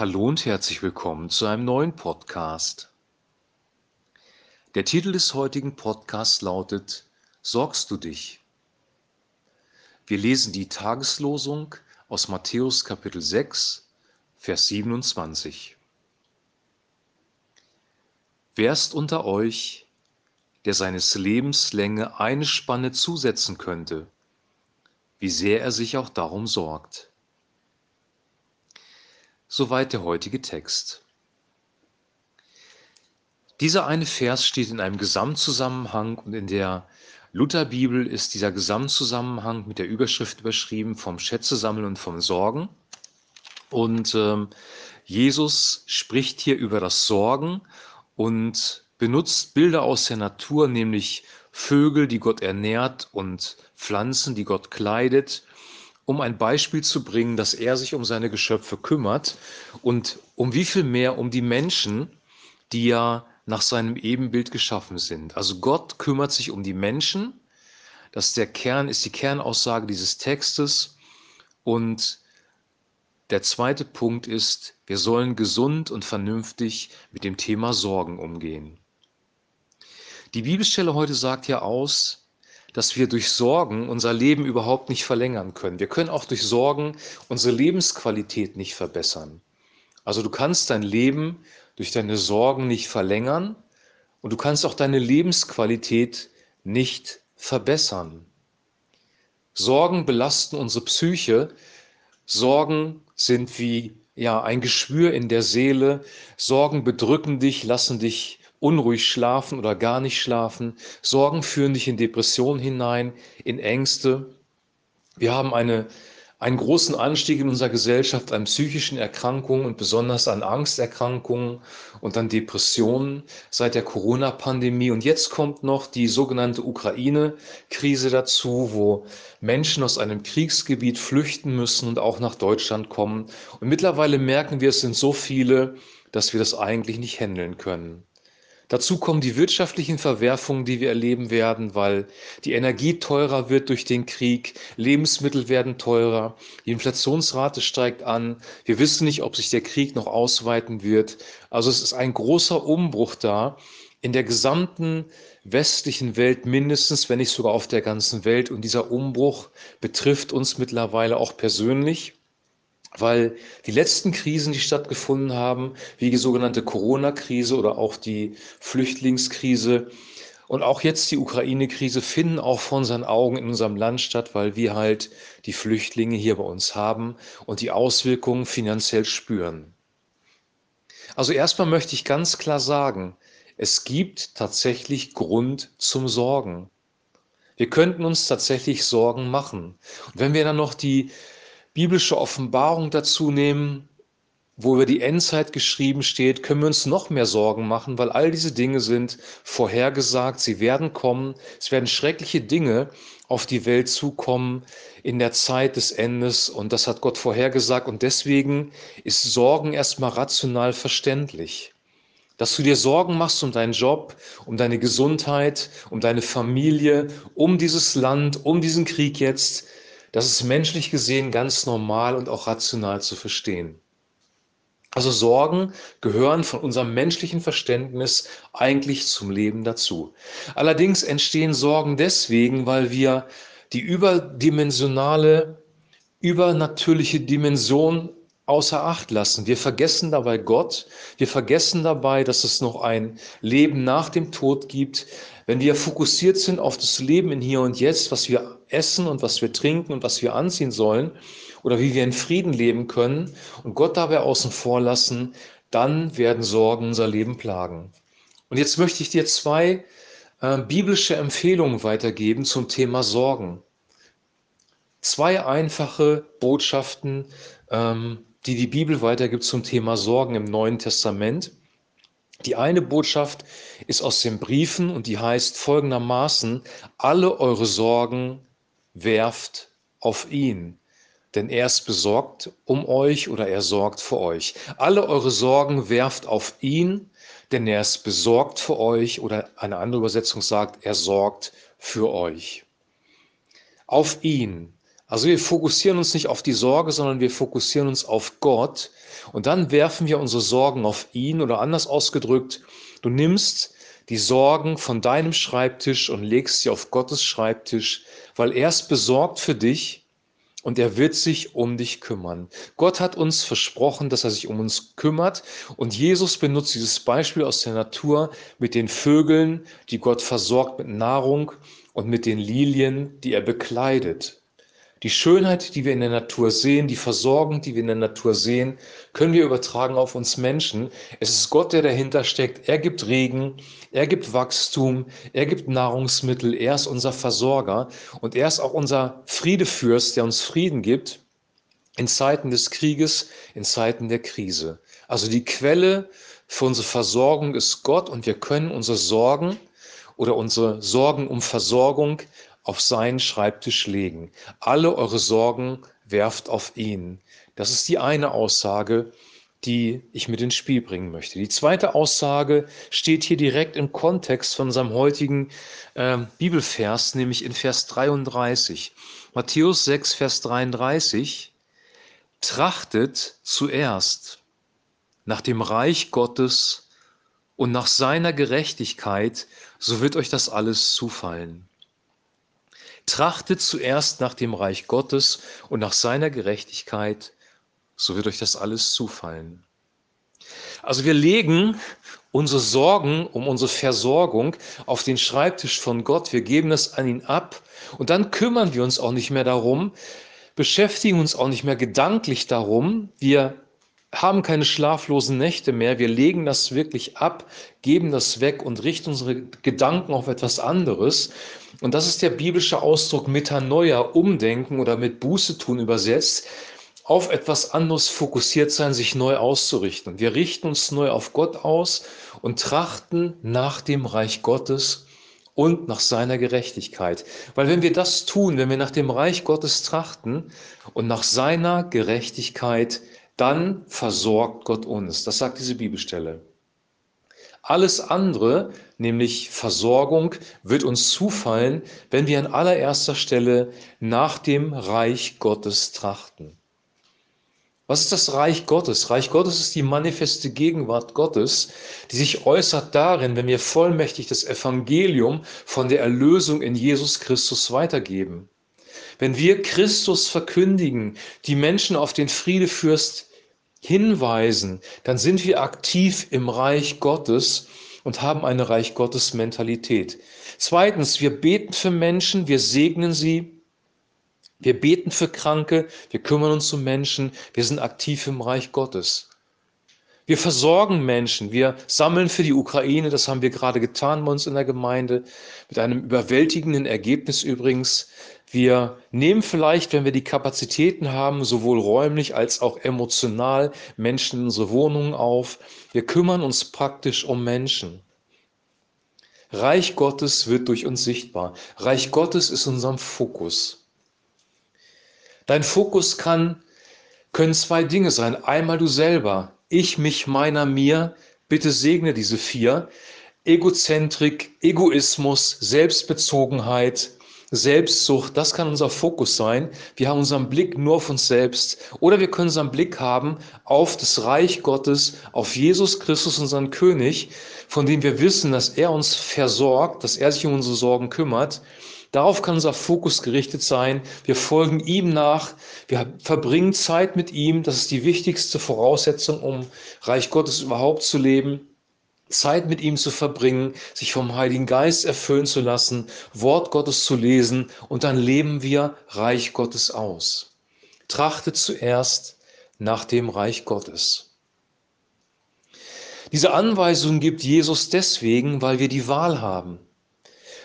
Hallo und herzlich willkommen zu einem neuen Podcast. Der Titel des heutigen Podcasts lautet Sorgst du dich? Wir lesen die Tageslosung aus Matthäus Kapitel 6, Vers 27. Wer ist unter euch, der seines Lebens Länge eine Spanne zusetzen könnte, wie sehr er sich auch darum sorgt? Soweit der heutige Text. Dieser eine Vers steht in einem Gesamtzusammenhang und in der Lutherbibel ist dieser Gesamtzusammenhang mit der Überschrift überschrieben vom Schätze sammeln und vom Sorgen. Und ähm, Jesus spricht hier über das Sorgen und benutzt Bilder aus der Natur, nämlich Vögel, die Gott ernährt und Pflanzen, die Gott kleidet um ein Beispiel zu bringen, dass er sich um seine Geschöpfe kümmert und um wie viel mehr um die Menschen, die ja nach seinem Ebenbild geschaffen sind. Also Gott kümmert sich um die Menschen. Das ist der Kern, ist die Kernaussage dieses Textes. Und der zweite Punkt ist, wir sollen gesund und vernünftig mit dem Thema Sorgen umgehen. Die Bibelstelle heute sagt ja aus, dass wir durch Sorgen unser Leben überhaupt nicht verlängern können. Wir können auch durch Sorgen unsere Lebensqualität nicht verbessern. Also du kannst dein Leben durch deine Sorgen nicht verlängern und du kannst auch deine Lebensqualität nicht verbessern. Sorgen belasten unsere Psyche. Sorgen sind wie ja ein Geschwür in der Seele. Sorgen bedrücken dich, lassen dich unruhig schlafen oder gar nicht schlafen. Sorgen führen dich in Depressionen hinein, in Ängste. Wir haben eine, einen großen Anstieg in unserer Gesellschaft an psychischen Erkrankungen und besonders an Angsterkrankungen und an Depressionen seit der Corona-Pandemie. Und jetzt kommt noch die sogenannte Ukraine-Krise dazu, wo Menschen aus einem Kriegsgebiet flüchten müssen und auch nach Deutschland kommen. Und mittlerweile merken wir, es sind so viele, dass wir das eigentlich nicht handeln können. Dazu kommen die wirtschaftlichen Verwerfungen, die wir erleben werden, weil die Energie teurer wird durch den Krieg, Lebensmittel werden teurer, die Inflationsrate steigt an. Wir wissen nicht, ob sich der Krieg noch ausweiten wird. Also es ist ein großer Umbruch da in der gesamten westlichen Welt mindestens, wenn nicht sogar auf der ganzen Welt. Und dieser Umbruch betrifft uns mittlerweile auch persönlich weil die letzten Krisen, die stattgefunden haben, wie die sogenannte Corona-Krise oder auch die Flüchtlingskrise und auch jetzt die Ukraine-Krise, finden auch vor unseren Augen in unserem Land statt, weil wir halt die Flüchtlinge hier bei uns haben und die Auswirkungen finanziell spüren. Also erstmal möchte ich ganz klar sagen, es gibt tatsächlich Grund zum Sorgen. Wir könnten uns tatsächlich Sorgen machen. Und wenn wir dann noch die biblische Offenbarung dazu nehmen, wo über die Endzeit geschrieben steht, können wir uns noch mehr Sorgen machen, weil all diese Dinge sind vorhergesagt, sie werden kommen, es werden schreckliche Dinge auf die Welt zukommen in der Zeit des Endes. Und das hat Gott vorhergesagt. Und deswegen ist Sorgen erstmal rational verständlich. Dass du dir Sorgen machst um deinen Job, um deine Gesundheit, um deine Familie, um dieses Land, um diesen Krieg jetzt, das ist menschlich gesehen ganz normal und auch rational zu verstehen. Also Sorgen gehören von unserem menschlichen Verständnis eigentlich zum Leben dazu. Allerdings entstehen Sorgen deswegen, weil wir die überdimensionale, übernatürliche Dimension außer Acht lassen. Wir vergessen dabei Gott. Wir vergessen dabei, dass es noch ein Leben nach dem Tod gibt. Wenn wir fokussiert sind auf das Leben in hier und jetzt, was wir essen und was wir trinken und was wir anziehen sollen oder wie wir in Frieden leben können und Gott dabei außen vor lassen, dann werden Sorgen unser Leben plagen. Und jetzt möchte ich dir zwei äh, biblische Empfehlungen weitergeben zum Thema Sorgen. Zwei einfache Botschaften, ähm, die die Bibel weitergibt zum Thema Sorgen im Neuen Testament. Die eine Botschaft ist aus den Briefen und die heißt folgendermaßen, alle eure Sorgen werft auf ihn, denn er ist besorgt um euch oder er sorgt für euch. Alle eure Sorgen werft auf ihn, denn er ist besorgt für euch oder eine andere Übersetzung sagt, er sorgt für euch. Auf ihn, Also wir fokussieren uns nicht auf die Sorge, sondern wir fokussieren uns auf Gott und dann werfen wir unsere Sorgen auf ihn oder anders ausgedrückt, du nimmst die Sorgen von deinem Schreibtisch und legst sie auf Gottes Schreibtisch, weil er ist besorgt für dich und er wird sich um dich kümmern. Gott hat uns versprochen, dass er sich um uns kümmert und Jesus benutzt dieses Beispiel aus der Natur mit den Vögeln, die Gott versorgt mit Nahrung und mit den Lilien, die er bekleidet. Die Schönheit, die wir in der Natur sehen, die Versorgung, die wir in der Natur sehen, können wir übertragen auf uns Menschen. Es ist Gott, der dahinter steckt. Er gibt Regen, er gibt Wachstum, er gibt Nahrungsmittel, er ist unser Versorger und er ist auch unser Friedefürst, der uns Frieden gibt in Zeiten des Krieges, in Zeiten der Krise. Also die Quelle für unsere Versorgung ist Gott und wir können unsere Sorgen oder unsere Sorgen um Versorgung auf seinen Schreibtisch legen. Alle eure Sorgen werft auf ihn. Das ist die eine Aussage, die ich mit ins Spiel bringen möchte. Die zweite Aussage steht hier direkt im Kontext von unserem heutigen äh, Bibelvers, nämlich in Vers 33. Matthäus 6, Vers 33. Trachtet zuerst nach dem Reich Gottes und nach seiner Gerechtigkeit, so wird euch das alles zufallen. Trachtet zuerst nach dem Reich Gottes und nach seiner Gerechtigkeit, so wird euch das alles zufallen. Also wir legen unsere Sorgen um unsere Versorgung auf den Schreibtisch von Gott, wir geben das an ihn ab und dann kümmern wir uns auch nicht mehr darum, beschäftigen uns auch nicht mehr gedanklich darum, wir haben keine schlaflosen Nächte mehr, wir legen das wirklich ab, geben das weg und richten unsere Gedanken auf etwas anderes. Und das ist der biblische Ausdruck Metanoia, Umdenken oder mit Buße tun übersetzt, auf etwas anderes fokussiert sein, sich neu auszurichten. Wir richten uns neu auf Gott aus und trachten nach dem Reich Gottes und nach seiner Gerechtigkeit. Weil wenn wir das tun, wenn wir nach dem Reich Gottes trachten und nach seiner Gerechtigkeit, dann versorgt Gott uns. Das sagt diese Bibelstelle. Alles andere, nämlich Versorgung, wird uns zufallen, wenn wir an allererster Stelle nach dem Reich Gottes trachten. Was ist das Reich Gottes? Reich Gottes ist die manifeste Gegenwart Gottes, die sich äußert darin, wenn wir vollmächtig das Evangelium von der Erlösung in Jesus Christus weitergeben. Wenn wir Christus verkündigen, die Menschen auf den Friedefürst hinweisen, dann sind wir aktiv im Reich Gottes und haben eine Reich Gottes Mentalität. Zweitens, wir beten für Menschen, wir segnen sie, wir beten für Kranke, wir kümmern uns um Menschen, wir sind aktiv im Reich Gottes. Wir versorgen Menschen, wir sammeln für die Ukraine, das haben wir gerade getan bei uns in der Gemeinde, mit einem überwältigenden Ergebnis übrigens. Wir nehmen vielleicht, wenn wir die Kapazitäten haben, sowohl räumlich als auch emotional Menschen in unsere Wohnungen auf. Wir kümmern uns praktisch um Menschen. Reich Gottes wird durch uns sichtbar. Reich Gottes ist unserem Fokus. Dein Fokus kann, können zwei Dinge sein. Einmal du selber, ich, mich, meiner, mir. Bitte segne diese vier. Egozentrik, Egoismus, Selbstbezogenheit, Selbstsucht, das kann unser Fokus sein. Wir haben unseren Blick nur auf uns selbst oder wir können unseren Blick haben auf das Reich Gottes, auf Jesus Christus, unseren König, von dem wir wissen, dass er uns versorgt, dass er sich um unsere Sorgen kümmert. Darauf kann unser Fokus gerichtet sein. Wir folgen ihm nach. Wir verbringen Zeit mit ihm. Das ist die wichtigste Voraussetzung, um Reich Gottes überhaupt zu leben. Zeit mit ihm zu verbringen, sich vom Heiligen Geist erfüllen zu lassen, Wort Gottes zu lesen und dann leben wir Reich Gottes aus. Trachtet zuerst nach dem Reich Gottes. Diese Anweisung gibt Jesus deswegen, weil wir die Wahl haben.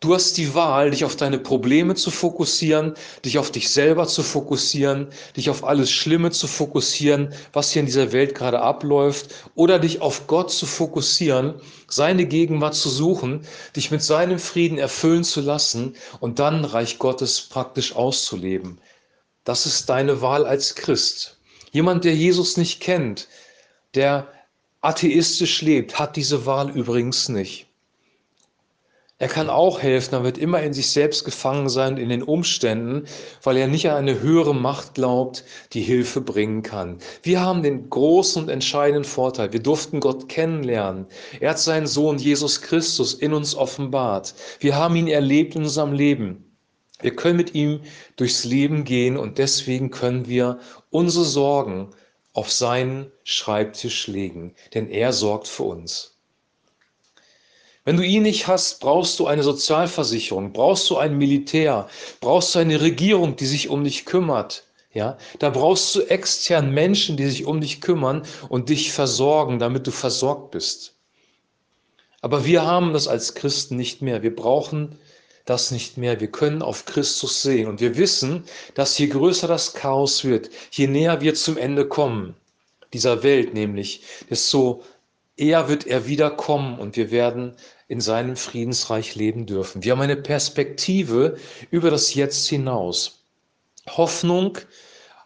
Du hast die Wahl, dich auf deine Probleme zu fokussieren, dich auf dich selber zu fokussieren, dich auf alles Schlimme zu fokussieren, was hier in dieser Welt gerade abläuft, oder dich auf Gott zu fokussieren, seine Gegenwart zu suchen, dich mit seinem Frieden erfüllen zu lassen und dann Reich Gottes praktisch auszuleben. Das ist deine Wahl als Christ. Jemand, der Jesus nicht kennt, der atheistisch lebt, hat diese Wahl übrigens nicht. Er kann auch helfen, er wird immer in sich selbst gefangen sein, in den Umständen, weil er nicht an eine höhere Macht glaubt, die Hilfe bringen kann. Wir haben den großen und entscheidenden Vorteil, wir durften Gott kennenlernen. Er hat seinen Sohn Jesus Christus in uns offenbart. Wir haben ihn erlebt in unserem Leben. Wir können mit ihm durchs Leben gehen und deswegen können wir unsere Sorgen auf seinen Schreibtisch legen, denn er sorgt für uns. Wenn du ihn nicht hast, brauchst du eine Sozialversicherung, brauchst du ein Militär, brauchst du eine Regierung, die sich um dich kümmert. Ja, da brauchst du extern Menschen, die sich um dich kümmern und dich versorgen, damit du versorgt bist. Aber wir haben das als Christen nicht mehr. Wir brauchen das nicht mehr. Wir können auf Christus sehen und wir wissen, dass je größer das Chaos wird, je näher wir zum Ende kommen, dieser Welt nämlich, desto eher wird er wiederkommen und wir werden in seinem Friedensreich leben dürfen. Wir haben eine Perspektive über das Jetzt hinaus. Hoffnung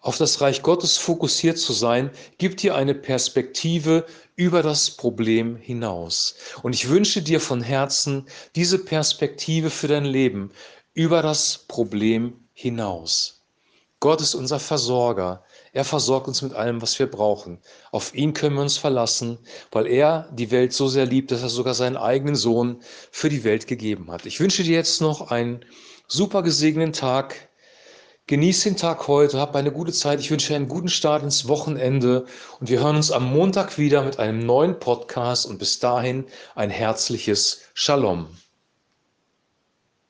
auf das Reich Gottes fokussiert zu sein, gibt dir eine Perspektive über das Problem hinaus. Und ich wünsche dir von Herzen diese Perspektive für dein Leben über das Problem hinaus. Gott ist unser Versorger. Er versorgt uns mit allem, was wir brauchen. Auf ihn können wir uns verlassen, weil er die Welt so sehr liebt, dass er sogar seinen eigenen Sohn für die Welt gegeben hat. Ich wünsche dir jetzt noch einen super gesegneten Tag. Genieß den Tag heute, hab eine gute Zeit. Ich wünsche dir einen guten Start ins Wochenende und wir hören uns am Montag wieder mit einem neuen Podcast und bis dahin ein herzliches Shalom.